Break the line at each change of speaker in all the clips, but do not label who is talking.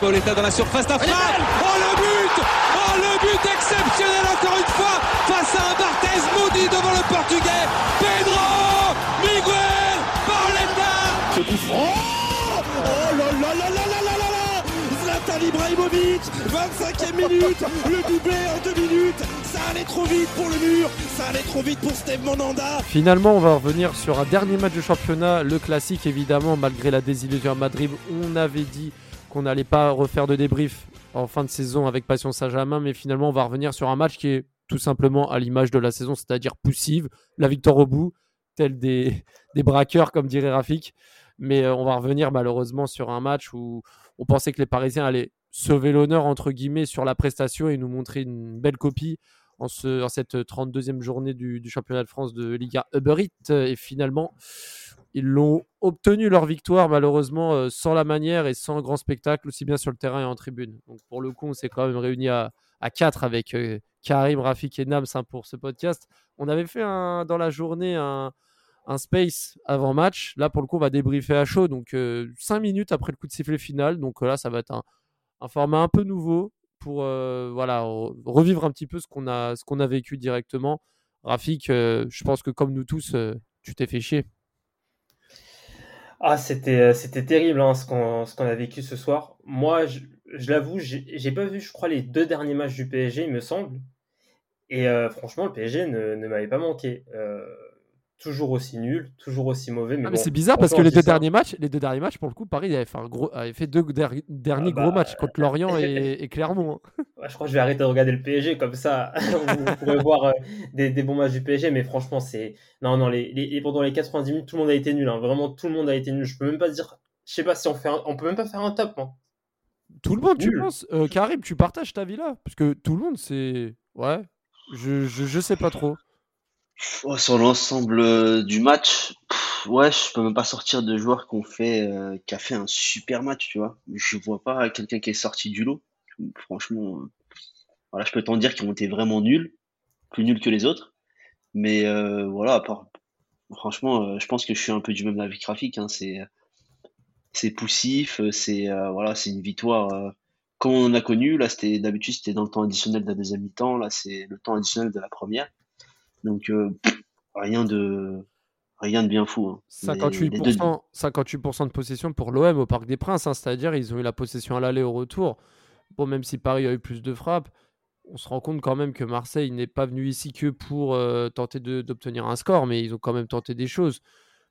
Pauletta dans la surface d'affaire. Oh le but. Oh le but exceptionnel encore une fois face à un Barthez maudit devant le portugais. Pedro Miguel Pauletta
Ce coup franc Zlatan Ibrahimovic 25e minute Le doublé en deux minutes Ça allait trop vite pour le mur Ça allait trop vite pour Steve Monanda
Finalement, on va revenir sur un dernier match de championnat, le classique évidemment, malgré la désillusion à Madrid. On avait dit qu'on n'allait pas refaire de débrief en fin de saison avec Passion Saint-Germain, mais finalement, on va revenir sur un match qui est tout simplement à l'image de la saison, c'est-à-dire poussive, la victoire au bout, tel des, des braqueurs, comme dirait Rafik. Mais euh, on va revenir malheureusement sur un match où on pensait que les Parisiens allaient sauver l'honneur, entre guillemets, sur la prestation et nous montrer une belle copie en, ce, en cette 32e journée du, championnat de France de Liga Uber Eats. Et finalement, ils l'ont obtenu leur victoire, malheureusement, euh, sans la manière et sans grand spectacle, aussi bien sur le terrain et en tribune. Donc pour le coup, on s'est quand même réunis à, à 4 avec euh, Karim, Rafik et Nams hein, pour ce podcast. On avait fait dans la journée un, un space avant match. Là, pour le coup, on va débriefer à chaud. Donc 5 euh, minutes après le coup de sifflet final. Donc là, ça va être un, format un peu nouveau pour euh, voilà, revivre un petit peu ce qu'on a, vécu directement. Rafik, euh, je pense que comme nous tous, euh, tu t'es fait chier.
Ah, c'était, terrible hein, ce, qu'on, a vécu ce soir. Moi, je, je l'avoue, j'ai, pas vu, je crois, les deux derniers matchs du PSG, il me semble. Et euh, franchement, le PSG ne, m'avait pas manqué. Euh, toujours aussi nul, toujours aussi mauvais. Mais,
Ah, mais
bon,
c'est bizarre parce que les deux
ça-
derniers matchs, les deux derniers matchs, pour le coup, Paris avait fait, un gros, avait fait deux der- derniers
bah,
gros matchs contre Lorient et, et Clermont. hein.
Je crois que je vais arrêter de regarder le PSG comme ça. Vous pourrez voir euh, des, des bons matchs du PSG, mais franchement, c'est. Non, non, les, les- pendant les 90 minutes, tout le monde a été nul. hein. Vraiment, tout le monde a été nul. Je peux même pas dire. Je sais pas si on fait un... On peut même pas faire un top. hein.
Tout le monde, tu penses? Euh, Karim, tu partages ta vie là? Parce que tout le monde, c'est. Ouais. Je, je, je sais pas trop.
Sur l'ensemble euh, du match, ouais, je peux même pas sortir de joueur euh, qui a fait un super match, tu vois. Je vois pas quelqu'un qui est sorti du lot. Franchement, euh, je peux t'en dire qu'ils ont été vraiment nuls, plus nuls que les autres. Mais voilà, à part, franchement, je pense que je suis un peu du même avis que Rafik, hein, c'est, poussif, c'est, voilà, c'est une victoire comme on a connu. Là, c'était d'habitude, c'était dans le temps additionnel de la deuxième mi-temps. Là, c'est le temps additionnel de la première. Donc, euh, rien de, rien de bien fou. hein. Les- les
58%,
deux-
58% de possession pour l'OM au Parc des Princes, hein, c'est-à-dire ils ont eu la possession à l'aller au retour. Bon, même si Paris a eu plus de frappes, on se rend compte quand même que Marseille n'est pas venu ici que pour euh, tenter d'obtenir un score, mais ils ont quand même tenté des choses.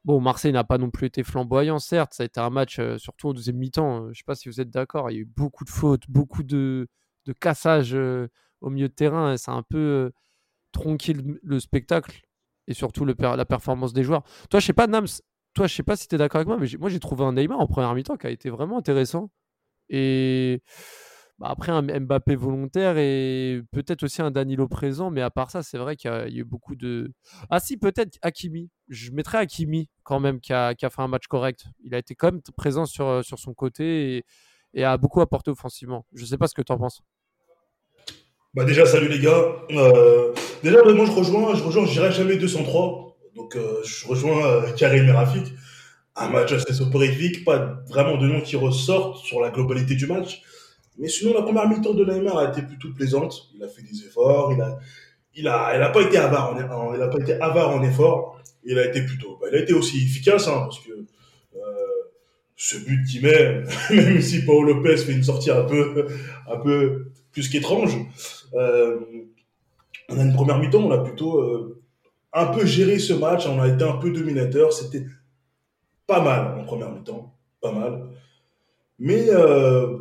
Bon, Marseille n'a pas non plus été flamboyant, certes, ça a été un match, euh, surtout au deuxième mi-temps, euh, je ne sais pas si vous êtes d'accord, il y a eu beaucoup de fautes, beaucoup de, de cassages au milieu de terrain, a un peu tronqué le, le spectacle et surtout la performance des joueurs. Toi, je sais pas, Nams, sais pas si tu es d'accord avec moi, mais moi, j'ai trouvé un Neymar en première mi-temps qui a été vraiment intéressant. Et bah, après, un Mbappé volontaire et peut-être aussi un Danilo présent, mais à part ça, c'est vrai qu'il y, a eu beaucoup de. Ah, si, peut-être Hakimi. Je mettrais Hakimi quand même qui a, fait un match correct. Il a été quand même présent sur, son côté et, a beaucoup apporté offensivement. Je sais pas ce que tu en penses.
Bah déjà, salut les gars. Euh, déjà, moi je rejoins, je rejoins, j'irai jamais 203. Donc euh, je rejoins euh, Karim et Rafik. Un match assez soporifique, pas vraiment de noms qui ressortent sur la globalité du match. Mais sinon, la première mi-temps de Neymar a été plutôt plaisante. Il a fait des efforts, il a, il a, a pas été avare en, a pas été avare en efforts. Il a été plutôt, bah, il a été aussi efficace, hein, parce que ce but qu'il met, même si Paul Lopez fait une sortie un peu, un peu plus qu'étrange, on a une première mi-temps, on a plutôt euh, un peu géré ce match, on a été un peu dominateur, c'était pas mal en première mi-temps, pas mal. Mais euh,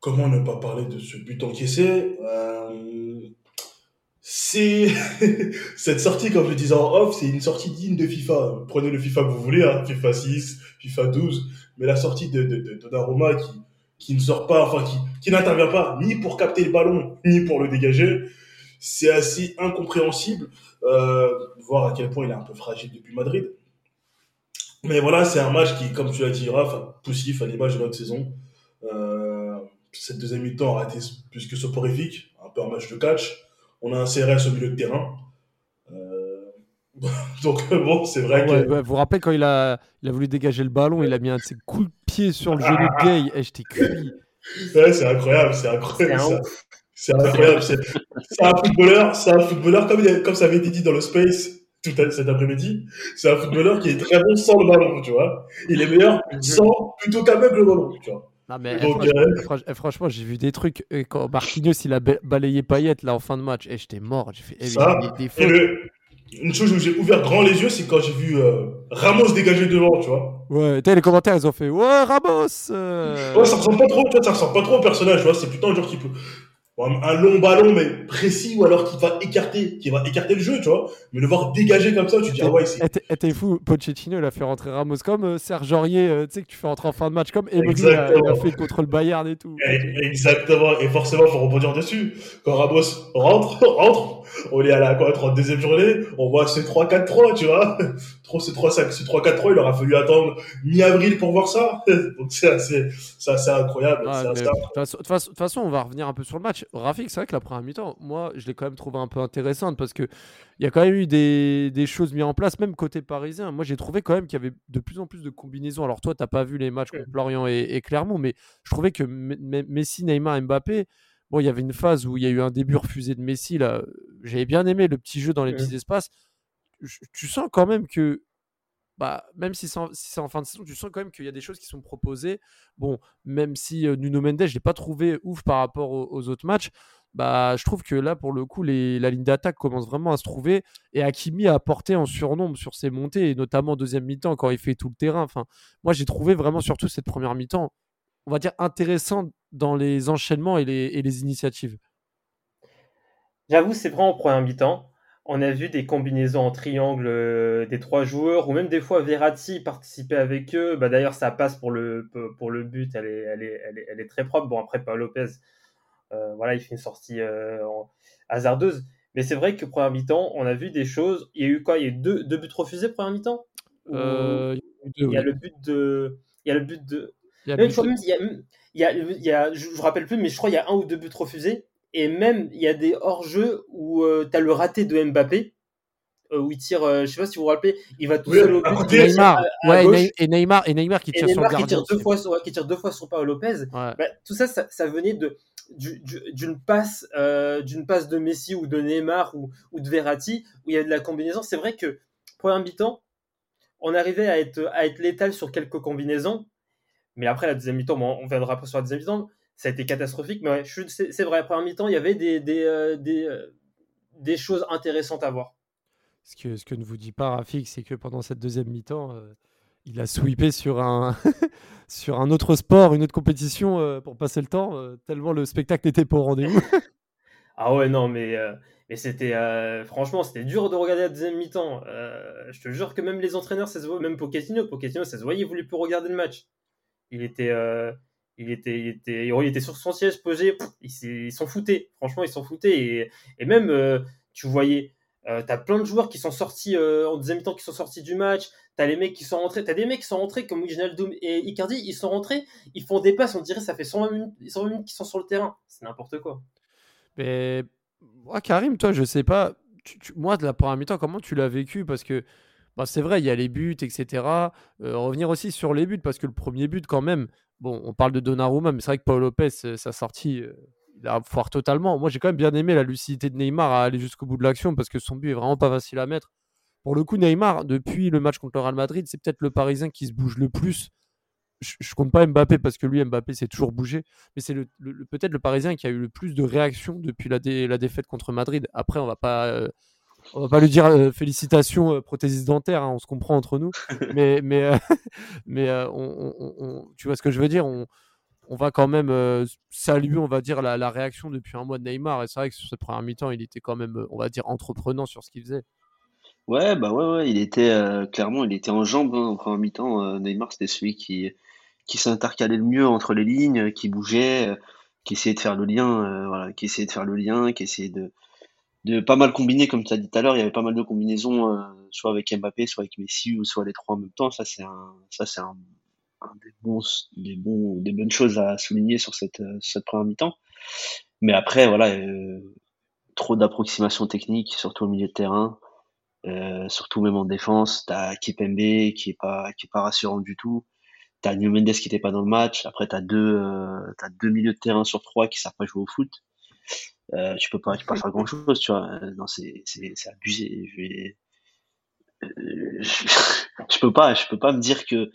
comment ne pas parler de ce but encaissé? Euh, C'est cette sortie, comme je disais en off, c'est une sortie digne de FIFA. Prenez le FIFA que vous voulez, hein, FIFA 6, FIFA 12, mais la sortie de, de, de qui, qui ne sort pas, enfin qui, qui n'intervient pas ni pour capter le ballon, ni pour le dégager, c'est assez incompréhensible. Euh, voir à quel point il est un peu fragile depuis Madrid. Mais voilà, c'est un match qui, comme tu l'as dit, Raph, poussif à l'image de notre saison. Euh, cette deuxième mi-temps aura été plus que soporifique, un peu un match de catch. On a un CRS au milieu de terrain. Euh, Donc bon, c'est vrai
Ah
que.
ouais, vous vous rappelez quand il a, il a voulu dégager le ballon, il a mis un de ses coups de pied sur le genou de Gay. Et j'étais cuit.
Ouais, c'est incroyable, c'est incroyable. ça. C'est incroyable. C'est un footballeur, c'est un footballeur comme, comme ça avait été dit dans le Space tout à- cet après-midi. C'est un footballeur qui est très bon sans le ballon, tu vois. Il est meilleur sans plutôt qu'avec le ballon, tu vois.
Non, mais eh,
Donc,
franchement,
euh,
eh, franchement, j'ai vu des trucs. eh, quand Marquinhos il a ba- balayé Payet là en fin de match, et j'étais mort. J'ai fait eh,
Ça,
il
Et le, une chose où j'ai ouvert grand les yeux, c'est quand j'ai vu euh, Ramos dégager devant, tu vois.
Ouais, les commentaires, ils ont fait Ouais, Ramos euh,
Ouais, ça ressemble pas trop, tu vois, ça ressemble pas trop au personnage, tu vois. C'est plutôt un joueur qui peut. Un long ballon, mais précis, ou alors qui va écarter, qui va écarter le jeu, tu vois. Mais le voir dégager comme ça, tu te dis, ah ouais, c'est.
T'es- fou, Pochettino il a fait rentrer Ramos comme euh, Serge Aurier, euh, tu sais que tu fais rentrer en fin de match comme Emery il a, a fait contre le Bayern et tout.
Exactement, et forcément, faut rebondir dessus. Quand Ramos rentre, rentre, on est à la quoi, 32e journée, on voit ce 3-4-3, tu vois. Trop ce 3-5, ce 3-4-3, il aura fallu attendre mi-avril pour voir ça. Donc c'est assez, c'est assez incroyable.
De toute façon, on va revenir un peu sur le match. Rafik, c'est vrai que la première mi-temps, moi, je l'ai quand même trouvé un peu intéressante parce que il y a quand même eu des, des choses mises en place, même côté parisien. Moi, j'ai trouvé quand même qu'il y avait de plus en plus de combinaisons. Alors, toi, t'as pas vu les matchs contre Lorient et, et Clermont, mais je trouvais que Me- Me- Messi, Neymar, Mbappé, bon, il y avait une phase où il y a eu un début refusé de Messi. Là, j'avais bien aimé le petit jeu dans les petits espaces. Je- Tu sens quand même que bah, même si c'est en, fin de saison, tu sens quand même qu'il y a des choses qui sont proposées. Bon, même si euh, Nuno Mendes, je l'ai pas trouvé ouf par rapport aux, autres matchs, bah, je trouve que là, pour le coup, les, la ligne d'attaque commence vraiment à se trouver. Et Hakimi a apporté en surnombre sur ses montées, et notamment en deuxième mi-temps, quand il fait tout le terrain. Enfin, moi, j'ai trouvé vraiment, surtout cette première mi-temps, on va dire intéressant dans les enchaînements et les, et les initiatives.
J'avoue, c'est vrai en première mi-temps. On a vu des combinaisons en triangle euh, des trois joueurs, ou même des fois Verratti participait avec eux. Bah, D'ailleurs, ça passe pour le, pour le but, elle est, elle, est, elle, est, elle est très propre. Bon, après, Paul Lopez, euh, voilà, il fait une sortie euh, hasardeuse. Mais c'est vrai que première mi-temps, on a vu des choses. Il y a eu quoi? Il y a eu deux, deux buts refusés première mi-temps?
Euh,
Il y a
oui.
le but de. Il y a le but de.
Il y a
Même,
but-
je crois même, il y a, il y a, il y a- je ne me rappelle plus, mais je crois qu'il y a un ou deux buts refusés. Et même, il y a des hors-jeux où tu as le raté de Mbappé, euh, où il tire, euh, je ne sais pas si vous vous rappelez, il va tout
Oui,
seul au
à
but.
Neymar,
à- à
ouais, et Neymar, et Neymar qui
et
tire sur le
qui tire, deux fois, ouais, qui tire deux fois sur Paolo Lopez.
Ouais.
Bah, tout ça, ça, ça venait de du- du- d'une passe, euh, d'une passe de Messi ou de Neymar ou, ou de Verratti où il y a de la combinaison. C'est vrai que première mi-temps, on arrivait à être à être létal sur quelques combinaisons, mais après la deuxième mi-temps, bon, on viendra pas sur la deuxième mi-temps, ça a été catastrophique. Mais ouais, c'est vrai, première mi-temps, il y avait des des, euh, des, euh, des choses intéressantes à voir.
Ce que, ce que ne vous dit pas Rafik, c'est que pendant cette deuxième mi-temps, euh, il a sweepé sur un, sur un autre sport, une autre compétition pour passer le temps, tellement le spectacle n'était pas au rendez-vous.
Ah ouais, non, mais, mais c'était. franchement, c'était dur de regarder la deuxième mi-temps. Je te jure que même les entraîneurs, ça se voit, même Pochettino, Pochettino, ça se voyait, il voulait plus regarder le match. Il était. Il était, il, était, il était sur son siège posé, ils s'en foutaient. Franchement, ils s'en foutaient. Et, et même, euh, tu voyais, euh, t'as plein de joueurs qui sont sortis euh, en deuxième mi-temps, qui sont sortis du match. T'as les mecs qui sont rentrés. T'as des mecs qui sont rentrés comme Wijnaldum et Icardi. Ils sont rentrés, ils font des passes. On dirait ça fait 120 minutes, 120 minutes qu'ils sont sur le terrain. C'est n'importe quoi.
Mais moi, Karim, toi, je sais pas. tu- tu- moi, de la première mi-temps, comment tu l'as vécu? Parce que bah, c'est vrai, il y a les buts, etc. Revenir aussi sur les buts, parce que le premier but, quand même, bon, on parle de Donnarumma, mais c'est vrai que Paul Lopez, euh, sa sortie, euh, il a foire totalement. Moi, j'ai quand même bien aimé la lucidité de Neymar à aller jusqu'au bout de l'action, parce que son but est vraiment pas facile à mettre. Pour le coup, Neymar, depuis le match contre le Real Madrid, c'est peut-être le Parisien qui se bouge le plus. Je, je compte pas Mbappé parce que lui, Mbappé s'est toujours bougé, mais c'est peut-être le Parisien qui a eu le plus de réactions depuis la défaite contre Madrid. Après, on va pas, euh, on va pas lui dire euh, félicitations euh, prothésiste dentaire, hein, on se comprend entre nous, mais mais euh, mais euh, on, on- on- tu vois ce que je veux dire? On, on va quand même saluer, on va dire la, la réaction depuis un mois de Neymar. Et c'est vrai que sur cette première mi-temps, il était quand même, on va dire, entreprenant sur ce qu'il faisait.
Ouais, bah ouais, ouais, il était clairement, il était en jambes hein, en première mi-temps. Neymar, c'était celui qui qui s'intercalait le mieux entre les lignes, qui bougeait, qui essayait de faire le lien, voilà, qui essayait de faire le lien, qui essayait de de pas mal combiner, comme tu as dit tout à l'heure. Il y avait pas mal de combinaisons, euh, soit avec Mbappé, soit avec Messi, ou soit les trois en même temps. Ça, c'est un, ça, c'est un, un des bons, des bons, des bonnes choses à souligner sur cette euh, cette première mi-temps. Mais après, voilà, euh, trop d'approximations techniques, surtout au milieu de terrain. Euh, surtout même en défense, t'as Kipembe qui est pas qui est pas rassurant du tout. T'as New Mendes qui était pas dans le match. Après t'as deux euh, t'as deux milieux de terrain sur trois qui savent pas jouer au foot. Euh, tu peux pas tu peux pas faire grand chose, tu vois. Euh, non c'est c'est c'est abusé. Je vais euh, je, je peux pas je peux pas me dire que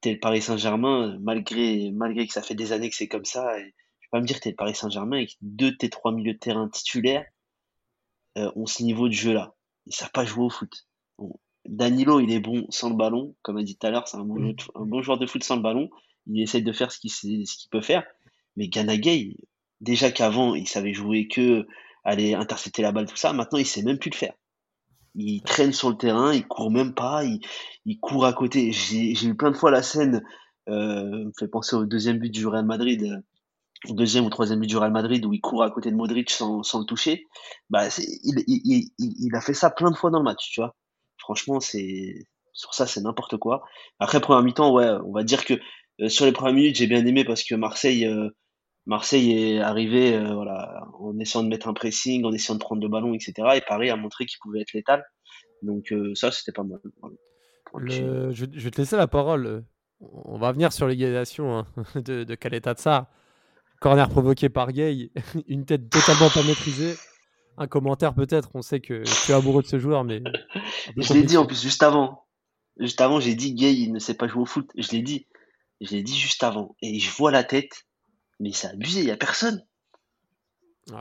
t'es le Paris Saint-Germain malgré malgré que ça fait des années que c'est comme ça. Et je peux pas me dire que t'es le Paris Saint-Germain et que deux de tes trois milieux de terrain titulaires euh, ont ce niveau de jeu là ils savent pas jouer au foot. Bon. Danilo, il est bon sans le ballon, comme a dit tout à l'heure, c'est un, bon, un bon joueur de foot sans le ballon. Il essaie de faire ce qu'il ce qu'il peut faire. Mais Ganagay, déjà qu'avant, il savait jouer que aller intercepter la balle, tout ça, maintenant, il sait même plus le faire. Il traîne sur le terrain, il court même pas, il, court à côté. J'ai eu plein de fois la scène, euh, me fait penser au deuxième but du Real Madrid, euh, au deuxième ou troisième but du Real Madrid où il court à côté de Modric sans, le toucher. Bah, il, il a fait ça plein de fois dans le match, tu vois. Franchement, c'est sur ça, c'est n'importe quoi. Après, première mi-temps, ouais, on va dire que euh, sur les premières minutes, j'ai bien aimé parce que Marseille, euh, Marseille est arrivé, euh, voilà, en essayant de mettre un pressing, en essayant de prendre le ballon, etc. Et Paris a montré qu'il pouvait être létal. Donc euh, ça, c'était pas mal. Le-
je, vais te laisser la parole. On va venir sur l'égalisation hein, de, de Kaleta Tsar. Corner provoqué par Gay, une tête totalement pas maîtrisée. Un commentaire peut-être, on sait que tu es amoureux de ce joueur, mais...
Je l'ai dit en plus juste avant. Juste avant, j'ai dit Gay, il ne sait pas jouer au foot. Je l'ai dit. Je l'ai dit juste avant. Et je vois la tête. Mais c'est abusé, il y a personne.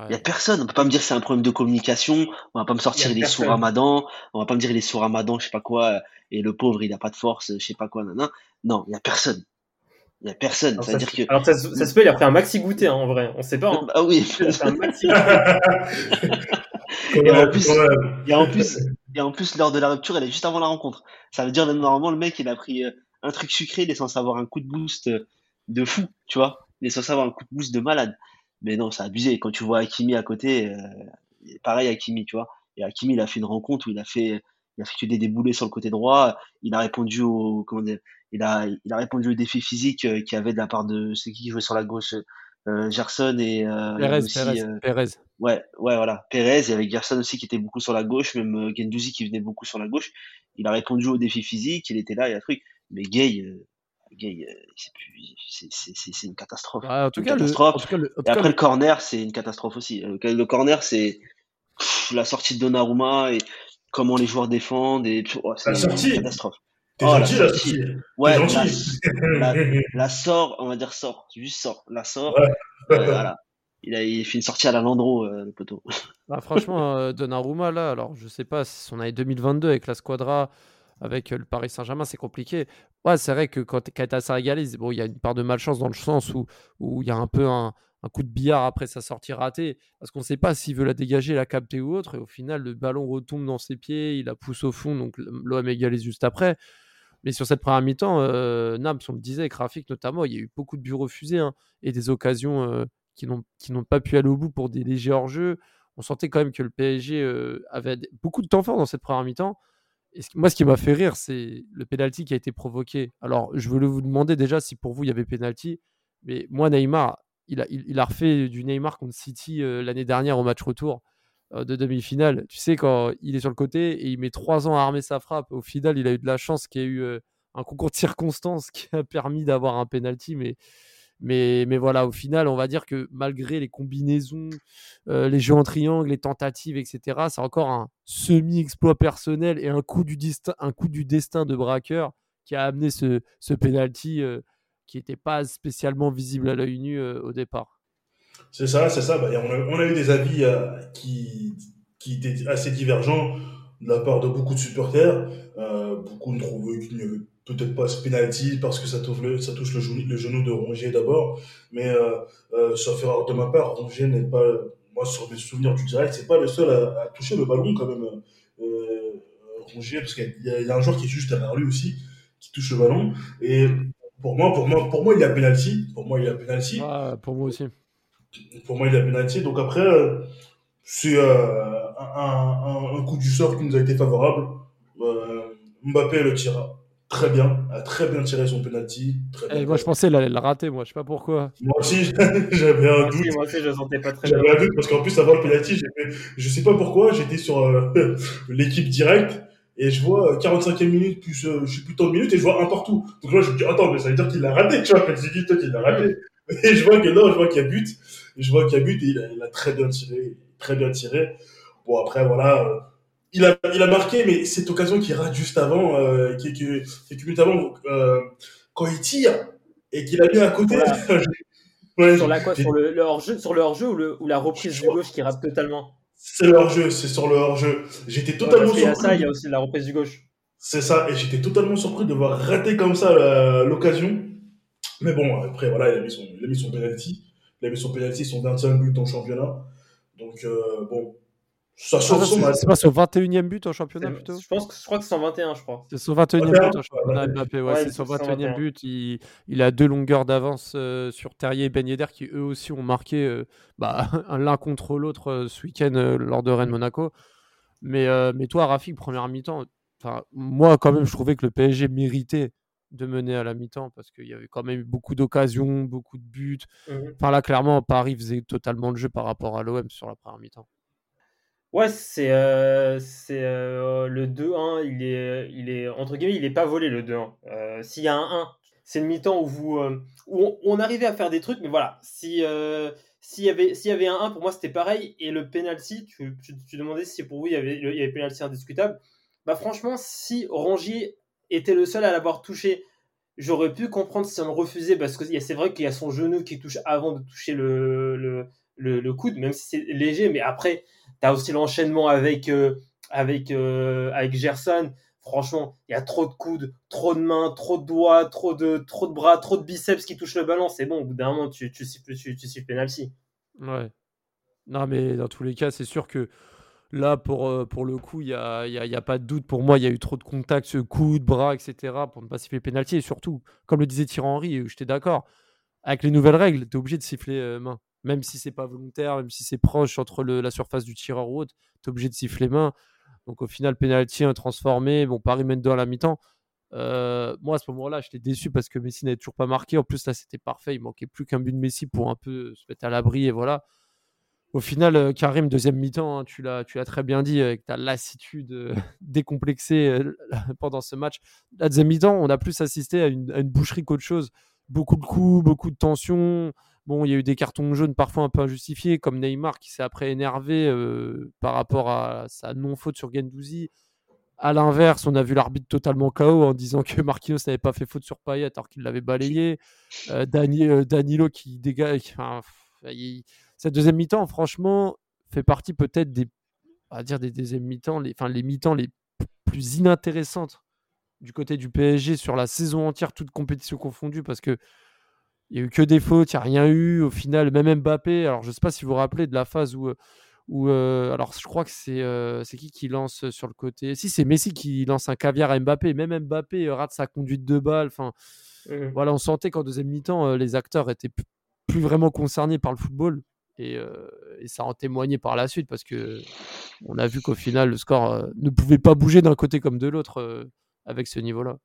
Il y a personne. On peut pas me dire que c'est un problème de communication. On va pas me sortir est sous. Ramadan. On va pas me dire il est sous Ramadan, je sais pas quoi. euh, Et le pauvre, il a pas de force, je sais pas quoi. nan, nan. Non, il y a personne. Il y a personne.
Alors,
Ça
ça,
veut dire
se-
que.
alors, ça, se- ça se peut, il a pris un maxi goûter hein, en vrai. On sait pas. Hein.
Ah oui.
Il a pris un maxi
Quand
Et en plus-
même.
Et en plus, et en plus, lors de la rupture, elle est juste avant la rencontre. Ça veut dire, normalement, le mec, il a pris euh, un truc sucré, il est censé avoir un coup de boost euh, de fou, tu vois. Il est censé avoir un coup de boost de malade. Mais non, c'est abusé. Quand tu vois Hakimi à côté, euh, pareil Hakimi, tu vois. Et Hakimi, il a fait une rencontre où il a fait, il a fait des déboulés sur le côté droit. Il a répondu au, comment dire, il a, il a répondu au défi physique euh, qu'il y avait de la part de, c'est qui qui jouait sur la gauche, euh, Gerson et, euh, aussi,
Pérez,
euh,
Pérez.
Ouais, ouais, voilà. Pérez, il y avait Gerson aussi qui était beaucoup sur la gauche, même euh, Guendouzi qui venait beaucoup sur la gauche. Il a répondu au défi physique, il était là, il y a un truc. Mais Gay, Gay, c'est plus, c'est, une catastrophe.
En tout
Une
cas, le,
catastrophe.
en tout cas, le- en
Et
cas,
après
le-
le corner, c'est une catastrophe aussi. Euh, Le corner, c'est la sortie de Donnarumma et comment les joueurs défendent et oh, c'est
La sortie.
une catastrophe.
T'es
Oh, la
gentil,
sortie.
sortie.
Ouais, la, la, la sort, on va dire sort, juste sort, la sort.
Ouais.
euh, voilà. Il a, il fait une sortie à la Landreau, euh, le poteau.
Bah, franchement, euh, Donnarumma, là, alors je sais pas si on avait 2022 avec la Squadra, avec euh, le Paris Saint-Germain, c'est compliqué. Ouais, c'est vrai que quand Kaita égalise, bon, il y a une part de malchance dans le sens où où il y a un peu un, coup de billard après sa sortie ratée, parce qu'on ne sait pas s'il veut la dégager, la capter ou autre, et au final, le ballon retombe dans ses pieds, il la pousse au fond, donc l'OM égalise juste après. Mais sur cette première mi-temps, euh, Nams, on le disait, Rafik notamment, il y a eu beaucoup de buts refusés hein, et des occasions euh, qui n'ont pas pu aller au bout pour des légers hors-jeu. On sentait quand même que le PSG euh, avait beaucoup de temps fort dans cette première mi-temps. Ce moi, ce qui m'a fait rire, c'est le penalty qui a été provoqué. Alors, je voulais vous demander déjà si pour vous il y avait penalty, mais moi, Neymar, il a, il a refait du Neymar contre City euh, l'année dernière au match retour euh, de demi-finale. Tu sais, quand il est sur le côté et il met trois ans à armer sa frappe, au final, il a eu de la chance qu'il y ait eu euh, un concours de circonstances qui a permis d'avoir un penalty, mais, mais, mais voilà, au final, on va dire que malgré les combinaisons, euh, les jeux en triangle, les tentatives, etc., c'est encore un semi-exploit personnel et un coup du, un coup du destin de braqueur qui a amené ce, ce penalty euh, qui n'était pas spécialement visible à l'œil nu euh, au départ.
C'est ça, c'est ça. Bah, on, a, eu des avis qui, qui étaient assez divergents de la part de beaucoup de supporters. Beaucoup ne trouvaient qu'il n'y avait peut-être pas ce penalty parce que ça touche le, ça touche le, genou, le genou de Rongier d'abord. Mais euh, euh, sauf erreur de ma part, Rongier n'est pas, moi sur mes souvenirs du direct, c'est pas le seul à, à toucher le ballon quand même. Euh, Rongier, parce qu'il y, a- y un joueur qui est juste derrière lui aussi, qui touche le ballon. Et pour moi, pour moi, pour moi, il y a penalty. Pour moi, il y a penalty.
Ah, pour moi aussi.
Pour moi, il a pénalty. Donc après, euh, c'est euh, un, un, un coup du sort qui nous a été favorable. Euh, Mbappé le tira très bien, a très bien tiré son penalty. Très bien.
Eh, moi, je pensais allait le rater, moi, je sais pas pourquoi.
Moi aussi, j'avais un doute.
moi aussi, je sentais pas très bien.
J'avais un doute parce qu'en plus, avant le penalty, j'ai fait- je sais pas pourquoi, j'étais sur euh, l'équipe directe Et je vois 45e minute, plus, je suis plus tant de minutes, et je vois un partout. Donc là, je me dis, attends, mais ça veut dire qu'il l'a raté, tu vois. Quand j'ai dit, toi, qu'il l'a raté. Et je vois que non, je vois qu'il y a but. Et je vois qu'il y a but, et il a, il a très bien tiré. Très bien tiré. Bon, après, voilà il a, il a marqué, mais cette occasion qui rate juste avant, euh, quelques, quelques minutes avant, euh, quand il tire et qu'il a mis à côté.
ouais, sur la quoi Sur le, hors-jeu, sur le hors-jeu ou, le, ou la reprise du gauche qui rate totalement
C'est le hors-jeu, c'est sur le hors-jeu. J'étais totalement
surpris. Il y a ça, il y a aussi la reprise du gauche.
C'est ça, et j'étais totalement surpris de voir rater comme ça l'occasion. Mais bon, après, voilà, il a mis son, il a mis son penalty. Il a mis son penalty, son 25 but en championnat. Donc, euh, bon,
ça ah, C'est pas son 21 e but en championnat plutôt
je, pense que, je crois que c'est son 21, je crois.
C'est son 21 e but en championnat, Mbappé. Ouais, c'est son 21 e but. Il, il, a deux longueurs d'avance euh, sur Terrier et Ben Yedder qui eux aussi ont marqué euh, bah, l'un contre l'autre euh, ce week-end lors de Rennes Monaco. Mais, mais toi, Rafik, première mi-temps, moi quand même, je trouvais que le PSG méritait de mener à la mi-temps parce qu'il y avait quand même beaucoup d'occasions, beaucoup de buts. Mmh enfin là, clairement, Paris faisait totalement le jeu par rapport à l'OM sur la première mi-temps.
Ouais, c'est euh, euh, le 2-1, il est, il est entre guillemets, il est pas volé le 2-1. Euh, s'il y a un 1, c'est une mi-temps où vous où on, arrivait à faire des trucs, mais voilà, si s'il y avait y avait un 1, pour moi c'était pareil. Et le penalty, tu, tu, demandais si pour vous il y avait il y avait penalty indiscutable. Bah franchement, si Rongier était le seul à l'avoir touché, j'aurais pu comprendre si on le refusait parce que c'est vrai qu'il y a son genou qui touche avant de toucher le, le, le, le coude, même si c'est léger, mais après tu as aussi l'enchaînement avec, euh, avec, euh, avec Gerson. Franchement, il y a trop de coudes, trop de mains, trop de doigts, trop de, trop de bras, trop de biceps qui touchent le ballon. C'est bon, au bout d'un moment, tu, tu, tu, tu, tu penalty.
Ouais. Non, mais dans tous les cas, c'est sûr que là, pour, euh, pour le coup, il n'y a, y y a, pas de doute. Pour moi, il y a eu trop de contacts, coudes, bras, etc. pour ne pas siffler penalty. Et surtout, comme le disait Thierry Henry, j'étais d'accord, avec les nouvelles règles, tu es obligé de siffler main même si c'est pas volontaire, même si c'est proche entre la surface du tireur ou autre, tu es obligé de siffler main. Donc au final, penalty transformé. Bon, Paris mène 2 à la mi-temps. Euh, moi, à ce moment-là, j'étais déçu parce que Messi n'avait toujours pas marqué. En plus, là, c'était parfait. Il manquait plus qu'un but de Messi pour un peu se mettre à l'abri. Et voilà. Au final, euh, Karim, deuxième mi-temps, hein, tu l'as très bien dit avec ta lassitude euh, décomplexée pendant ce match. La deuxième mi-temps, on a plus assisté à une, à une boucherie qu'autre chose. Beaucoup de coups, beaucoup de tensions. Bon, il y a eu des cartons jaunes parfois un peu injustifiés, comme Neymar qui s'est après énervé euh, par rapport à sa non-faute sur Gendouzi. À l'inverse, on a vu l'arbitre totalement KO en disant que Marquinhos n'avait pas fait faute sur Payet alors qu'il l'avait balayé. Euh, euh, Danilo qui dégage. Cette deuxième mi-temps, franchement, fait partie peut-être des, à dire des deuxièmes mi-temps, les, enfin les mi-temps les plus inintéressantes du côté du PSG sur la saison entière, toute compétition confondue, parce que il n'y a eu que des fautes, il n'y a rien eu. Au final, même Mbappé, alors je ne sais pas si vous vous rappelez de la phase où. où euh, alors je crois que c'est euh, c'est qui qui lance sur le côté? Si, c'est Messi qui lance un caviar à Mbappé. Même Mbappé rate sa conduite de balle. Enfin, mmh. voilà, on sentait qu'en deuxième mi-temps, euh, les acteurs étaient plus vraiment concernés par le football. Et, et, ça en témoignait par la suite parce que on a vu qu'au final, le score ne pouvait pas bouger d'un côté comme de l'autre avec ce niveau-là.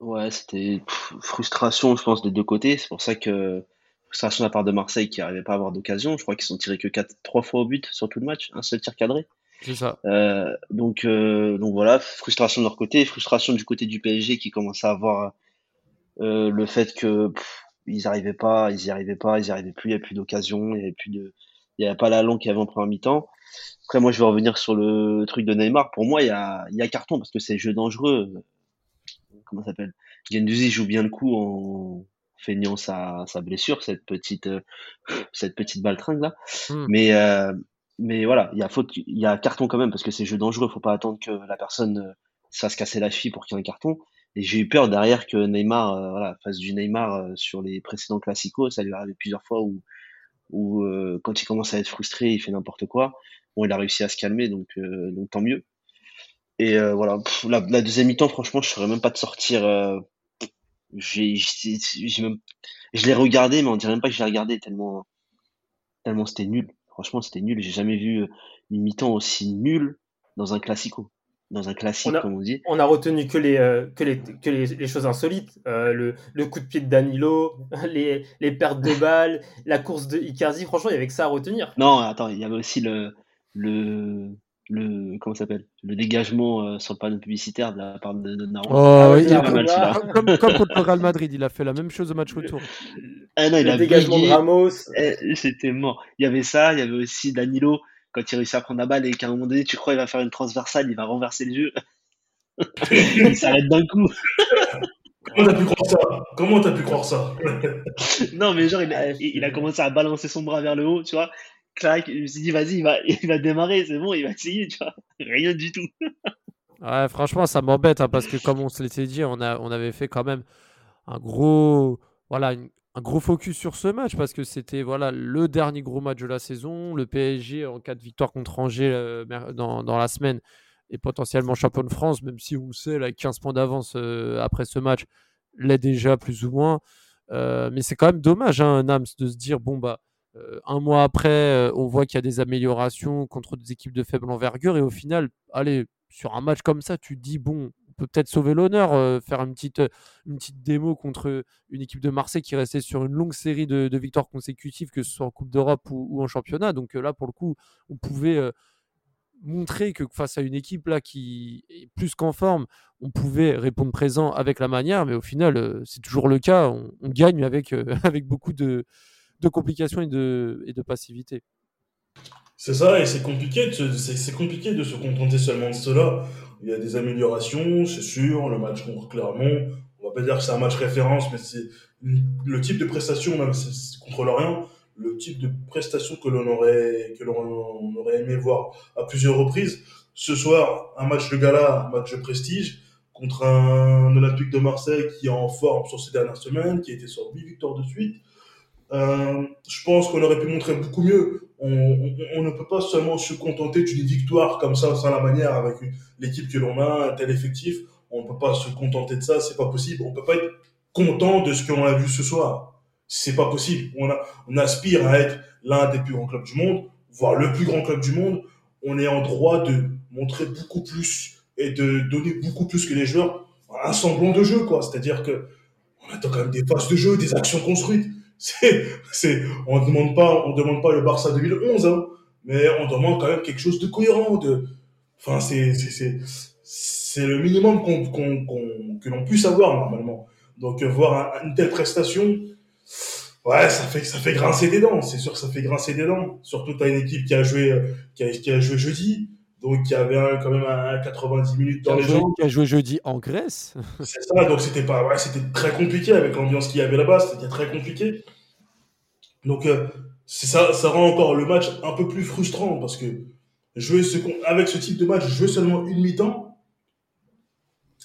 Ouais, c'était frustration, je pense, des deux côtés. C'est pour ça que frustration de la part de Marseille qui n'arrivait pas à avoir d'occasion. Je crois qu'ils sont tirés que quatre, trois fois au but sur tout le match, un seul tir cadré.
C'est ça.
Euh, donc, euh, donc voilà, frustration de leur côté, frustration du côté du PSG qui commence à avoir euh, le fait que ils arrivaient pas, ils y arrivaient pas, ils y arrivaient plus, il n'y avait plus d'occasion, il n'y avait plus de, il y avait pas la longue qu'il y avait en première mi-temps. Après, moi, je vais revenir sur le truc de Neymar. Pour moi, il y a, il y a carton parce que c'est jeu dangereux comment s'appelle? Gendouzi joue bien le coup en feignant sa, sa blessure, cette petite euh, cette petite baltringue là. Hmm. Mais euh, mais voilà, il y a faute, il y a carton quand même parce que c'est jeu dangereux. Faut pas attendre que la personne euh, se fasse casser la cheville pour qu'il y ait un carton. Et j'ai eu peur derrière que Neymar, voilà, fasse du Neymar sur les précédents classicos. Ça lui est arrivé plusieurs fois où, où quand il commence à être frustré, il fait n'importe quoi. Bon, il a réussi à se calmer, donc, donc tant mieux. Et euh, voilà, la, deuxième mi-temps, franchement, je ne saurais même pas de sortir. Euh, j'ai, je l'ai regardé, mais on dirait même pas que je l'ai regardé tellement, tellement c'était nul. Franchement, c'était nul. J'ai jamais vu euh, une mi-temps aussi nulle dans un classico. Dans un classique, comme on dit.
On a retenu que les, que les, que les, choses insolites. le, le, coup de pied de Danilo, les, les pertes de balles, la course de Icardi. Franchement, il y avait que ça à retenir.
Non, attends, il y avait aussi le, le, le comment s'appelle? Le dégagement euh, sur le panneau publicitaire de la part de Donnarumma.
Oh,
ouais,
il
c'est
a-
un
match, là.
comme, comme- comme contre le Real Madrid, il a fait la même chose au match retour.
Ah non, il
Le
a
dégagement de. Ramos.
Eh, C'était mort. Il y avait ça, il y avait aussi Danilo quand il réussit à prendre la balle et qu'à un moment donné tu crois il va faire une transversale, il va renverser le jeu. il s'arrête d'un coup.
Comment t'as pu croire ça? Comment t'as pu croire ça?
Non mais genre a,
Ah,
il a commencé à balancer son bras vers le haut, tu vois. Clac, je me suis dit vas-y, il va, démarrer, c'est bon, il va essayer. Rien du tout.
Ouais, franchement, ça m'embête hein, parce que comme on se l'était dit, on, avait fait quand même un gros, voilà, un gros focus sur ce match parce que c'était voilà le dernier gros match de la saison. Le PSG en cas de victoire contre Angers euh, dans, la semaine est potentiellement champion de France, même si on sait, là, avec 15 points d'avance euh, après ce match, l'est déjà plus ou moins. Euh, mais c'est quand même dommage, hein, Nams, de se dire bon bah un mois après, euh, on voit qu'il y a des améliorations contre des équipes de faible envergure et au final, allez, sur un match comme ça, tu te dis bon, on peut peut-être sauver l'honneur, euh, faire une petite, une petite démo contre une équipe de Marseille qui restait sur une longue série de, victoires consécutives, que ce soit en Coupe d'Europe ou, en championnat. Donc euh, là, pour le coup, on pouvait euh, montrer que face à une équipe là qui est plus qu'en forme, on pouvait répondre présent avec la manière, mais au final, euh, c'est toujours le cas. On, on gagne avec, euh, avec beaucoup de, de complications et de, passivité.
C'est ça, et c'est compliqué, de se- compliqué de se contenter seulement de cela. Il y a des améliorations, c'est sûr. Le match contre Clermont, on va pas dire que c'est un match référence, mais c'est le type de prestation, même contre Lorient, le type de prestation que l'on aurait, que l'on on aurait aimé voir à plusieurs reprises. Ce soir, un match de gala, un match de prestige, contre un Olympique de Marseille qui est en forme sur ces dernières semaines, qui a été sur 8 victoires de suite. Euh, je pense qu'on aurait pu montrer beaucoup mieux. On, ne peut pas seulement se contenter d'une victoire comme ça, sans la manière, avec l'équipe que l'on a, un tel effectif. On ne peut pas se contenter de ça, c'est pas possible. On peut pas être content de ce qu'on a vu ce soir. C'est pas possible. On aspire à être l'un des plus grands clubs du monde, voire le plus grand club du monde. On est en droit de montrer beaucoup plus et de donner beaucoup plus que les joueurs un semblant de jeu, quoi. C'est-à-dire que on attend quand même des passes de jeu, des actions construites. C'est, c'est, on demande pas, on demande pas le Barça 2011, hein, mais on demande quand même quelque chose de cohérent, de, enfin, c'est, c'est, c'est, le minimum qu'on, qu'on, qu'on- que l'on puisse avoir normalement. Donc, euh, voir un- une telle prestation, ouais, ça fait, ça fait grincer des dents. C'est sûr ça fait grincer des dents. Surtout, t'as une équipe qui a joué, euh, qui a, qui a joué jeudi, donc qui avait un- quand même un, 90 minutes dans les jambes.
qui a joué jeudi en Grèce.
C'est ça, donc c'était pas, ouais, c'était très compliqué avec l'ambiance qu'il y avait là-bas, c'était très compliqué. Donc, euh, ça, ça rend encore le match un peu plus frustrant parce que jouer ce, avec ce type de match, jouer seulement une mi-temps,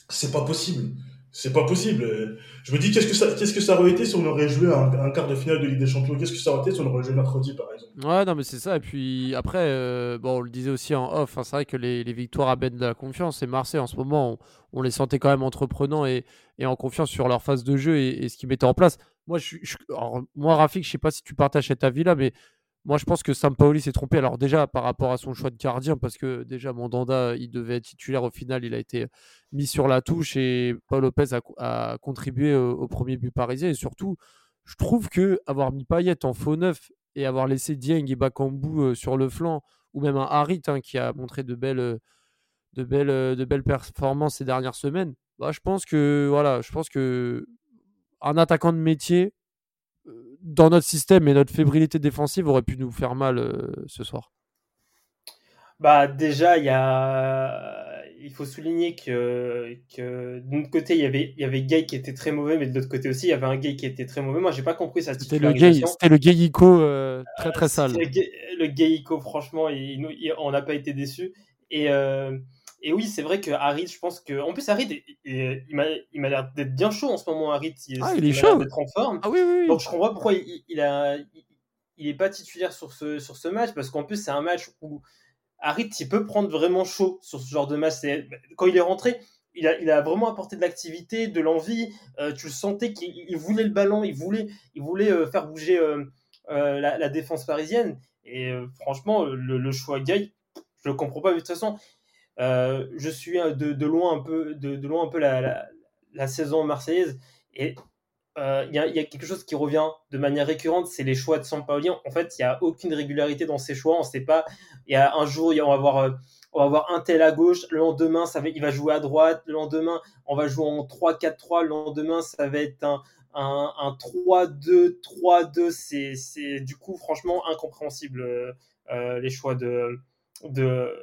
c'est pas possible. C'est pas possible. Je me dis, qu'est-ce que ça, qu'est-ce que ça aurait été si on aurait joué un, quart de finale de Ligue des Champions? Qu'est-ce que ça aurait été si on aurait joué mercredi, par exemple?
Ouais, non, mais c'est ça. Et puis après, euh, bon, on le disait aussi en off, hein, c'est vrai que les, les victoires amènent de la confiance. Et Marseille, en ce moment, on, les sentait quand même entreprenants et, et en confiance sur leur phase de jeu et, ce qu'ils mettaient en place. Moi, je, je- alors, moi, Rafik, je sais pas si tu partages cet avis-là, mais moi, je pense que Sampaoli s'est trompé. Alors, déjà, par rapport à son choix de gardien, parce que déjà, Mandanda, il devait être titulaire. Au final, il a été mis sur la touche et Paul Lopez a, co- a contribué au, premier but parisien. Et surtout, je trouve que avoir mis Payet en faux neuf et avoir laissé Dieng et Bakambu euh, sur le flanc, ou même un Harit hein, qui a montré de belles, euh, de belles, euh, de belles performances ces dernières semaines, bah, je pense que voilà, je pense que un attaquant de métier dans notre système et notre fébrilité défensive aurait pu nous faire mal euh, ce soir.
Bah déjà, il y a, il faut souligner que, que d'un côté il y avait, il y avait Gay qui était très mauvais, mais de l'autre côté aussi il y avait un Gay qui était très mauvais. Moi j'ai pas compris sa
C'était le gay, c'était le gay Ico euh, très très sale.
C'était Le Gay, le Gay Ico, franchement, il, nous- il- on n'a pas été déçus. Et, euh, et oui, c'est vrai que Harit, je pense que, en plus Harit, il, m'a, l'air d'être bien chaud en ce moment. Harit, il,
Ah, il est chaud.
d'être en forme.
Ah oui, oui, oui.
Donc je comprends pourquoi il, il a, il, il est pas titulaire sur ce, sur ce match parce qu'en plus c'est un match où Harit il peut prendre vraiment chaud sur ce genre de match. Quand il est rentré, il a, il a vraiment apporté de l'activité, de l'envie. Euh, tu le sentais qu'il il voulait le ballon, il voulait, il voulait euh, faire bouger euh, la, la défense parisienne. Et franchement, le, le choix Gay, je le comprends pas. Mais de toute façon, euh, je suis euh, de, loin un peu, de, loin un peu la, la, saison marseillaise et euh, il y, a- quelque chose qui revient de manière récurrente, c'est les choix de Sampaoli. En fait, il n'y a aucune régularité dans ses choix. On sait pas. Il y a un jour, y a- on va voir, euh, on va avoir un tel à gauche, le lendemain, ça va, il va jouer à droite, le lendemain, on va jouer en 3-4-3, le lendemain, ça va être un, un, 3-2, 3-2, c'est du coup franchement incompréhensible les choix de, de,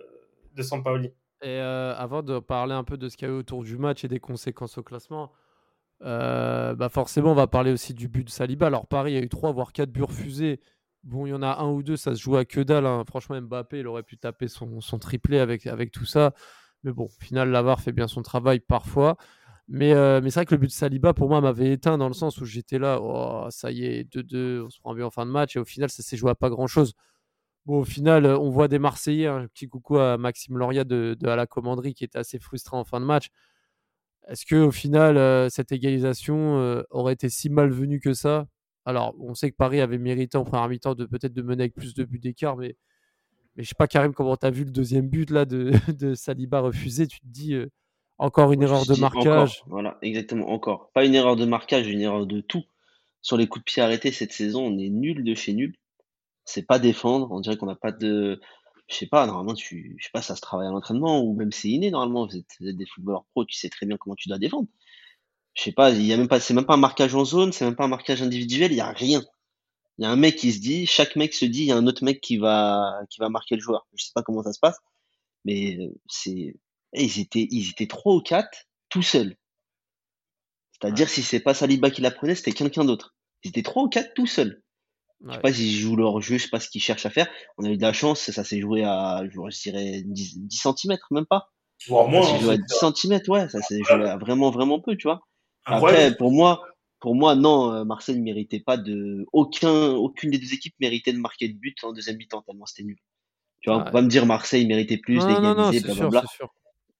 de Sampaoli.
Et euh, avant de parler un peu de ce qu'il y a eu autour du match et des conséquences au classement, euh, bah forcément, on va parler aussi du but de Saliba. Alors, Paris a eu 3 voire 4 buts refusés. Bon, il y en a un ou deux, ça se joue à que dalle. Hein. Franchement, Mbappé, il aurait pu taper son, triplé avec, tout ça. Mais bon, au final, Lavar fait bien son travail parfois. Mais, euh, mais c'est vrai que le but de Saliba, pour moi, m'avait éteint dans le sens où j'étais là, oh, ça y est, 2-2, on se prend bien en fin de match. Et au final, ça s'est joué à pas grand-chose. Bon, au final, on voit des Marseillais, un petit coucou à Maxime Loria de, de à la commanderie qui était assez frustrant en fin de match. Est-ce que au final, euh, cette égalisation euh, aurait été si malvenue que ça? Alors, on sait que Paris avait mérité en première mi-temps de peut-être de mener avec plus de buts d'écart, mais, mais je sais pas, Karim, comment tu as vu le deuxième but là de, de Saliba refusé? Tu te dis encore une erreur de marquage.
voilà, exactement, encore. Pas une erreur de marquage, une erreur de tout. Sur les coups de pied arrêtés cette saison, on est nul de chez nul. C'est pas défendre. On dirait qu'on n'a pas de. Je sais pas, normalement, tu, je sais pas, ça se travaille à l'entraînement ou même c'est inné, normalement. Vous êtes, des footballeurs pro, tu sais très bien comment tu dois défendre. Je sais pas, il y a même pas, c'est même pas un marquage en zone, c'est même pas un marquage individuel, il y a rien. Il y a un mec qui se dit, chaque mec se dit, il y a un autre mec qui va, qui va marquer le joueur. Je sais pas comment ça se passe, mais euh, c'est, ils étaient, ils étaient trois ou quatre tout seuls. C'est-à-dire, si c'est pas Saliba qui la prenait, c'était quelqu'un d'autre. Ils étaient trois ou quatre tout seuls. Je sais pas s'ils jouent leur jeu, je sais pas ce qu'ils cherchent à faire. On a eu de la chance, ça s'est joué à, je dirais, 10, 10 cm, même pas.
Voire moins. Ça
s'est joué à 10 cm, ouais, ça s'est joué à vraiment, vraiment peu, tu vois. Après, pour moi, pour moi, non, euh, Marseille ne méritait pas de, aucun, aucune des deux équipes méritait de marquer de but en deuxième mi-temps, tellement c'était nul. Tu vois, on peut pas me dire Marseille méritait plus, d'égaliser, blablabla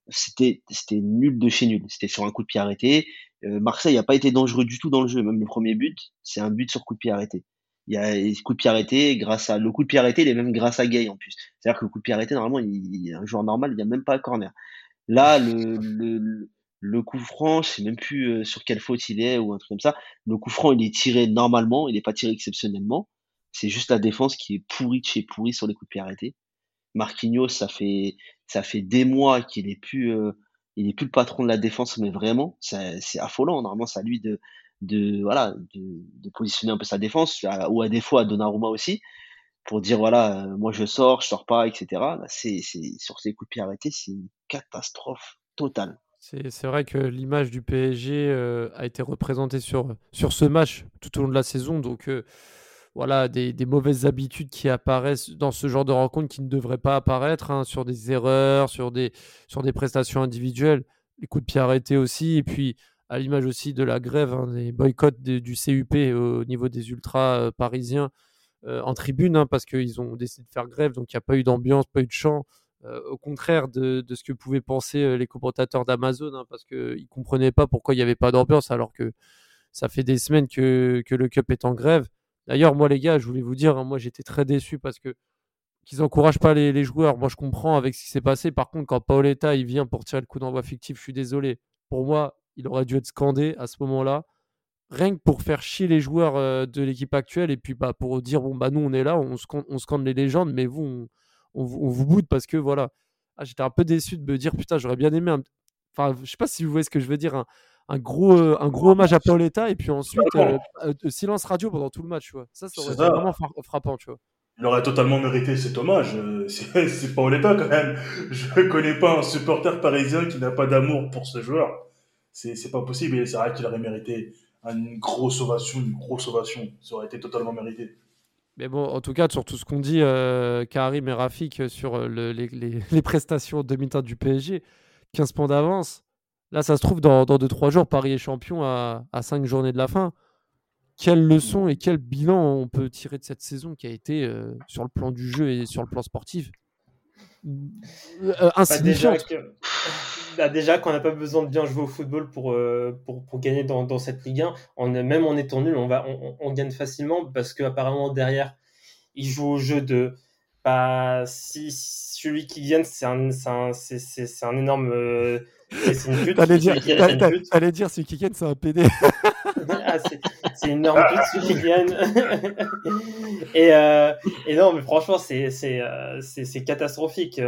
c'était c'était nul de chez nul. C'était sur un coup de pied arrêté. Euh, Marseille n'a pas été dangereux du tout dans le jeu. Même le premier but, c'est un but sur coup de pied arrêté. Il y a un coup de pied arrêté grâce à le coup de pied arrêté, il est même grâce à Gay en plus. C'est-à-dire que le coup de pied arrêté normalement, il, un joueur normal, il n'y a même pas un corner. Là, le, le, le coup franc, je sais même plus euh, sur quelle faute il est ou un truc comme ça. Le coup franc, il est tiré normalement, il n'est pas tiré exceptionnellement. C'est juste la défense qui est pourrie de chez pourrie sur les coups de pied arrêtés. Marquinhos, ça fait ça fait des mois qu'il est plus euh, il est plus le patron de la défense, mais vraiment, c'est affolant. Normalement, c'est à lui de voilà de, positionner un peu sa défense ou à fois à Donnarumma aussi pour dire voilà euh, moi je sors je sors pas etc c'est sur ces coups de pied arrêtés c'est une catastrophe totale.
C'est vrai que l'image du PSG euh, a été représentée sur, sur ce match tout au long de la saison. Donc voilà, des, mauvaises habitudes qui apparaissent dans ce genre de rencontre qui ne devraient pas apparaître, hein, sur des erreurs, sur des, sur des prestations individuelles, les coups de pied arrêtés aussi, et puis à l'image aussi de la grève, hein, des boycotts du CUP au niveau des ultras euh, parisiens euh, en tribune, hein, parce qu'ils ont décidé de faire grève, donc il n'y a pas eu d'ambiance, pas eu de chant. Euh, au contraire de, ce que pouvaient penser les commentateurs d'Amazon, parce qu'ils ne comprenaient pas pourquoi il n'y avait pas d'ambiance, alors que ça fait des semaines que le Cup est en grève. D'ailleurs, moi, les gars, je voulais vous dire, hein, moi, j'étais très déçu parce que qu'ils n'encouragent pas les, joueurs. Moi, je comprends avec ce qui s'est passé. Par contre, quand Paoletta il vient pour tirer le coup d'envoi fictif, je suis désolé. Pour moi, il aurait dû être scandé à ce moment-là, rien que pour faire chier les joueurs euh, de l'équipe actuelle et puis bah, pour dire bon bah nous on est là, on, scande, les légendes, mais vous on, vous boude parce que voilà. Ah, j'étais un peu déçu de me dire putain j'aurais bien aimé. Enfin, je sais pas si vous voyez ce que je veux dire un gros, euh, un gros hommage à Paoletta et puis ensuite euh, euh, silence radio pendant tout le match. Tu vois. Ça, ça aurait été vraiment frappant. Tu vois.
Il aurait totalement mérité cet hommage. C'est Paoletta quand même. Je ne connais pas un supporter parisien qui n'a pas d'amour pour ce joueur. C'est pas possible. Et c'est vrai qu'il aurait mérité une grosse ovation, une grosse ovation. Ça aurait été totalement mérité.
Mais bon, en tout cas, sur tout ce qu'on dit, Karim et Rafik, sur les, les, les, prestations demi-temps du PSG, 15 points d'avance, Là, ça se trouve, dans 2-3 jours, Paris est champion à, à 5 journées de la fin. Quelle leçon et quel bilan on peut tirer de cette saison qui a été, euh, sur le plan du jeu et sur le plan sportif,
euh, bah, bah, déjà, qu'on n'a pas besoin de bien jouer au football pour, euh, pour, pour, gagner dans, dans, cette Ligue 1. On, même en étant nul, on, va, on, on gagne facilement parce qu'apparemment, derrière, ils jouent au jeu de bah, si celui qui gagne, c'est un, un, c'est, un énorme. Euh.
T'allais dire, t'allais dire celui qui gagne, c'est un PD.
ah, c'est, une énorme pute, celui qui gagne. et, euh, et non, mais franchement, c'est, c'est, euh, c'est, catastrophique.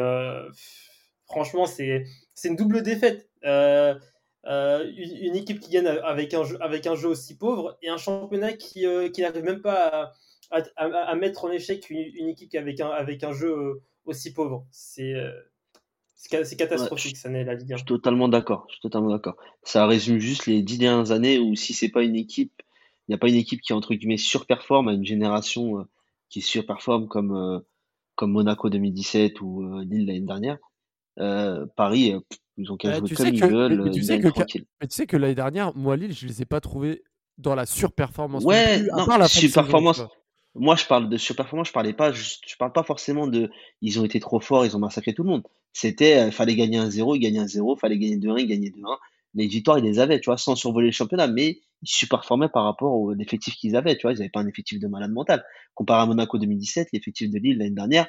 franchement, c'est une double défaite. Euh, euh, une, équipe qui gagne avec un, jeu, avec un jeu aussi pauvre et un championnat qui, euh, qui n'arrive même pas à, à, mettre en échec une, équipe avec un, avec un jeu aussi pauvre. C'est c'est catastrophique, ça n'est la Ligue 1.
Je suis totalement d'accord. Je suis totalement d'accord. Ça résume juste les dix dernières années où si c'est pas une équipe, il n'y a pas une équipe qui entre guillemets surperforme à une génération qui surperforme comme comme Monaco 2017 ou Lille l'année dernière. Paris, ils ont qu'à jouer comme ils veulent,
mais tu sais que,
tranquille.
mais tu sais que l'année dernière, moi, Lille, je les ai pas trouvés dans la surperformance
Ouais,
plus,
non,
la
surperformance. Moi, je parle de surperformance. Je parlais pas, je, je parle pas forcément de, ils ont été trop forts, ils ont massacré tout le monde. C'était, euh, fallait gagner un 0 ils gagnaient un 0 fallait gagner 2-1, ils gagnaient 2-1. Les victoires, ils les avaient, tu vois, sans survoler le championnat, mais ils surperformaient par rapport au effectif qu'ils avaient, tu vois. Ils avaient pas un effectif de malade mental. Comparé à Monaco 2017, l'effectif de Lille l'année dernière,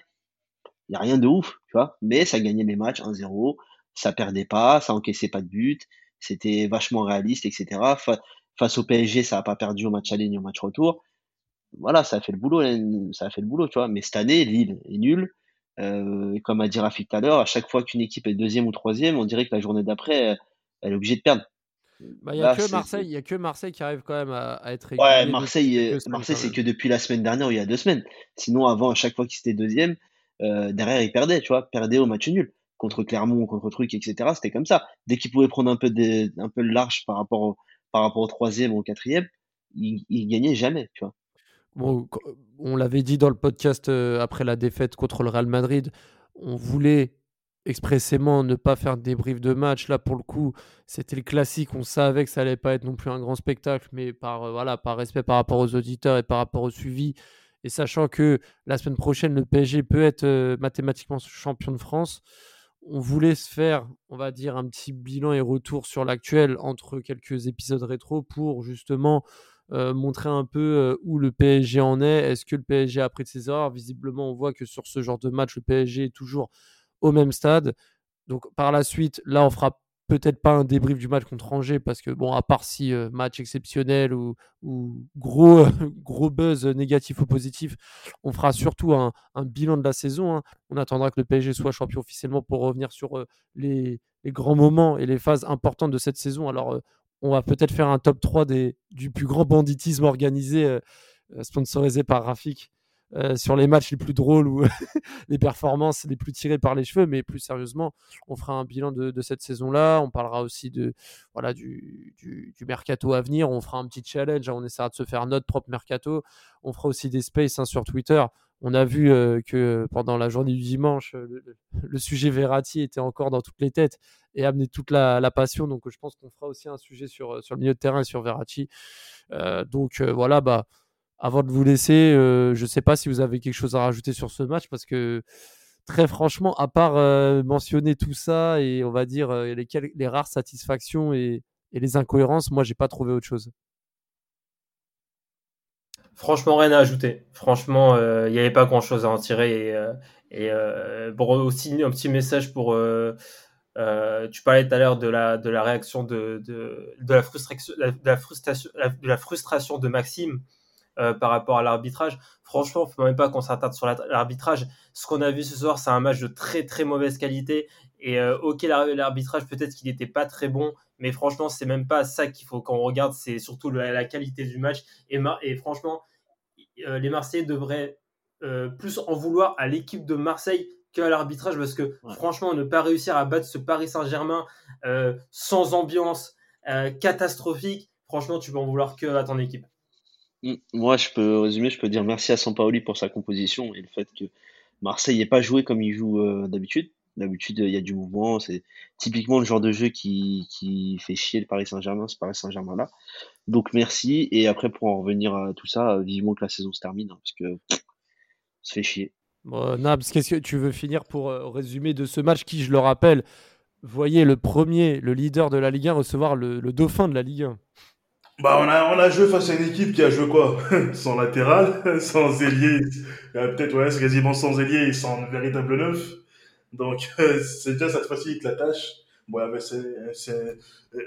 il y a rien de ouf, tu vois. Mais ça gagnait les matchs 1-0, ça perdait pas, ça encaissait pas de but, c'était vachement réaliste, etc. Fa- face au PSG, ça a pas perdu au match aller ni au match retour. Voilà, ça a fait le boulot, ça a fait le boulot, tu vois. Mais cette année, Lille est nul. Euh, comme a dit Rafik tout à l'heure, à chaque fois qu'une équipe est deuxième ou troisième, on dirait que la journée d'après, euh, elle est obligée de perdre.
Bah, il y a que Marseille, il y a que Marseille qui arrive quand même à, à être
Ouais,
régulier
Marseille, euh, Marseille, c'est que depuis la semaine dernière ou il y a deux semaines. Sinon, avant, à chaque fois qu'ils étaient deuxième, euh, derrière, ils perdaient, tu vois, perdaient au match nul. Contre Clermont, contre Truc, etc. C'était comme ça. Dès qu'ils pouvaient prendre un peu de, un peu large par rapport au, par rapport au troisième ou au quatrième, ils, ils gagnaient jamais, tu vois.
On l'avait dit dans le podcast euh, après la défaite contre le Real Madrid, on voulait expressément ne pas faire de débrief de match. Là, pour le coup, c'était le classique. On savait que ça allait pas être non plus un grand spectacle, mais par, euh, voilà, par respect par rapport aux auditeurs et par rapport au suivi, et sachant que la semaine prochaine, le PSG peut être euh, mathématiquement champion de France, on voulait se faire, on va dire, un petit bilan et retour sur l'actuel entre quelques épisodes rétro pour justement euh, montrer un peu euh, où le PSG en est. Est-ce que le PSG a appris de ses erreurs? Visiblement, on voit que sur ce genre de match, le PSG est toujours au même stade. Donc par la suite, là, on fera peut-être pas un débrief du match contre Angers parce que bon, à part si euh, match exceptionnel ou, gros gros buzz négatif ou positif, on fera surtout un, bilan de la saison. hein. On attendra que le PSG soit champion officiellement pour revenir sur les, grands moments et les phases importantes de cette saison. Alors on va peut-être faire un top 3 des, du plus grand banditisme organisé, euh, euh, sponsorisé par Rafik, euh, sur les matchs les plus drôles ou les performances les plus tirées par les cheveux. Mais plus sérieusement, on fera un bilan de, cette saison-là. On parlera aussi de, voilà, du, du, mercato à venir. On fera un petit challenge. hein. On essaiera de se faire notre propre mercato. On fera aussi des spaces hein, sur Twitter. On a vu euh, que pendant la journée du dimanche, euh, le, sujet Verratti était encore dans toutes les têtes et amenait toute la, passion. Donc, je pense qu'on fera aussi un sujet sur, sur le milieu de terrain et sur Verratti. Donc, voilà, bah, avant de vous laisser, euh, je ne sais pas si vous avez quelque chose à rajouter sur ce match parce que très franchement, à part euh, mentionner tout ça et on va dire euh, les, rares satisfactions et, les incohérences, moi, j'ai pas trouvé autre chose.
Franchement, rien à ajouter. Franchement, il n'y avait pas grand-chose à en tirer. Et, bon, aussi, un petit message pour... tu parlais tout à l'heure de la, réaction de, de, la frustration, de la frustration de Maxime euh, par rapport à l'arbitrage. Franchement, il ne faut même pas qu'on s'attarde sur la- l'arbitrage. Ce qu'on a vu ce soir, c'est un match de très très mauvaise qualité. Et euh, ok, l'ar- l'arbitrage, peut-être qu'il n'était pas très bon, mais franchement, c'est même pas ça qu'il faut qu'on regarde, c'est surtout la, la qualité du match. Et, franchement, euh, les Marseillais devraient plus en vouloir à l'équipe de Marseille qu'à l'arbitrage parce que
Ouais.
franchement, ne pas réussir à battre ce Paris Saint-Germain euh, sans ambiance, euh, catastrophique, franchement, tu peux en vouloir que à ton équipe.
Mm. Moi, je peux résumer, je peux dire merci à Sampaoli pour sa composition et le fait que Marseille n'ait pas joué comme il joue euh, d'habitude. D'habitude, il y a du mouvement. C'est typiquement le genre de jeu qui, fait chier le Paris Saint-Germain, ce Paris Saint-Germain-là. Donc merci. Et après, pour en revenir à tout ça, vivement que la saison se termine, hein, parce que ça fait chier.
Bon, Nabs, qu'est-ce que tu veux finir pour euh, résumer de ce match qui, je le rappelle, voyez le premier, le leader de la Ligue 1 recevoir le dauphin de la Ligue 1.
Bah, on a, on a joué face à une équipe qui a joué quoi? Sans latéral, sans ailier. Euh, Peut-être, ouais, c'est quasiment sans ailier et sans véritable neuf. Donc, c'est déjà, ça te facilite la tâche. Bon, il y avait Sen- Sen-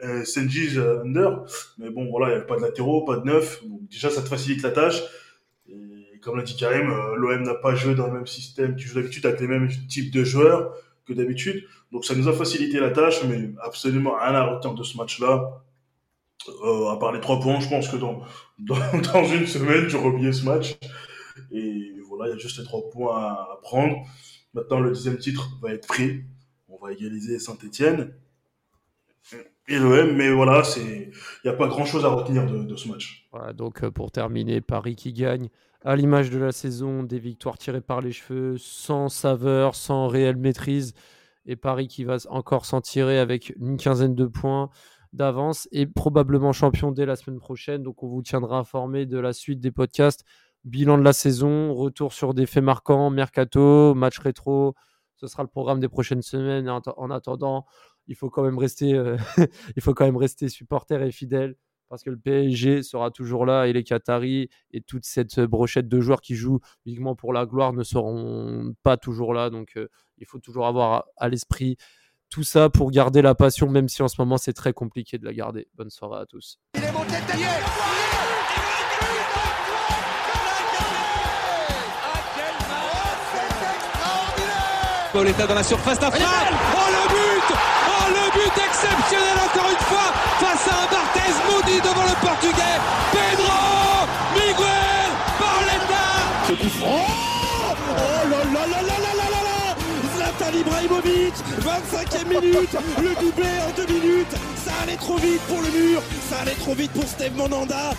euh, Senji euh, Under, mais bon, voilà, il n'y avait pas de latéraux, pas de neuf. Donc, déjà, ça te facilite la tâche. Et comme l'a dit Karim, l'OM n'a pas joué dans le même système qui joue d'habitude avec les mêmes types de joueurs, que d'habitude. Donc ça nous a facilité la tâche, mais absolument rien à retenir de ce match-là. Euh, à part les trois points, je pense que dans, une semaine, j'aurai oublié ce match. Et voilà, il y a juste les trois points à prendre. Maintenant, le deuxième titre va être pris. On va égaliser Saint-Etienne et l'OM, mais voilà, il n'y a pas grand-chose à retenir de, ce match.
Donc euh, pour terminer, Paris qui gagne à l'image de la saison, des victoires tirées par les cheveux, sans saveur, sans réelle maîtrise, et Paris qui va encore s'en tirer avec une quinzaine de points d'avance et probablement champion dès la semaine prochaine. Donc on vous tiendra informé de la suite des podcasts, bilan de la saison, retour sur des faits marquants, mercato, match rétro. Ce sera le programme des prochaines semaines. En en attendant, il faut quand même rester, euh, il faut quand même rester supporter et fidèle parce que le PSG sera toujours là et les Qataris et toute cette brochette de joueurs qui jouent uniquement pour la gloire ne seront pas toujours là. Donc euh, il faut toujours avoir à l'esprit tout ça pour garder la passion, même si en ce moment c'est très compliqué de la garder. Bonne soirée à tous.
Il est monté de tête.
Pauletta dans la surface d'affaire. Oh le but Oh le but exceptionnel encore une fois face à un Barthez maudit devant le portugais. Pedro Miguel Pauletta
Ce coup franc Zlatan Ibrahimovic 25e minute Le doublé en deux minutes. Ça allait trop vite pour le mur Ça allait trop vite pour Steve Monanda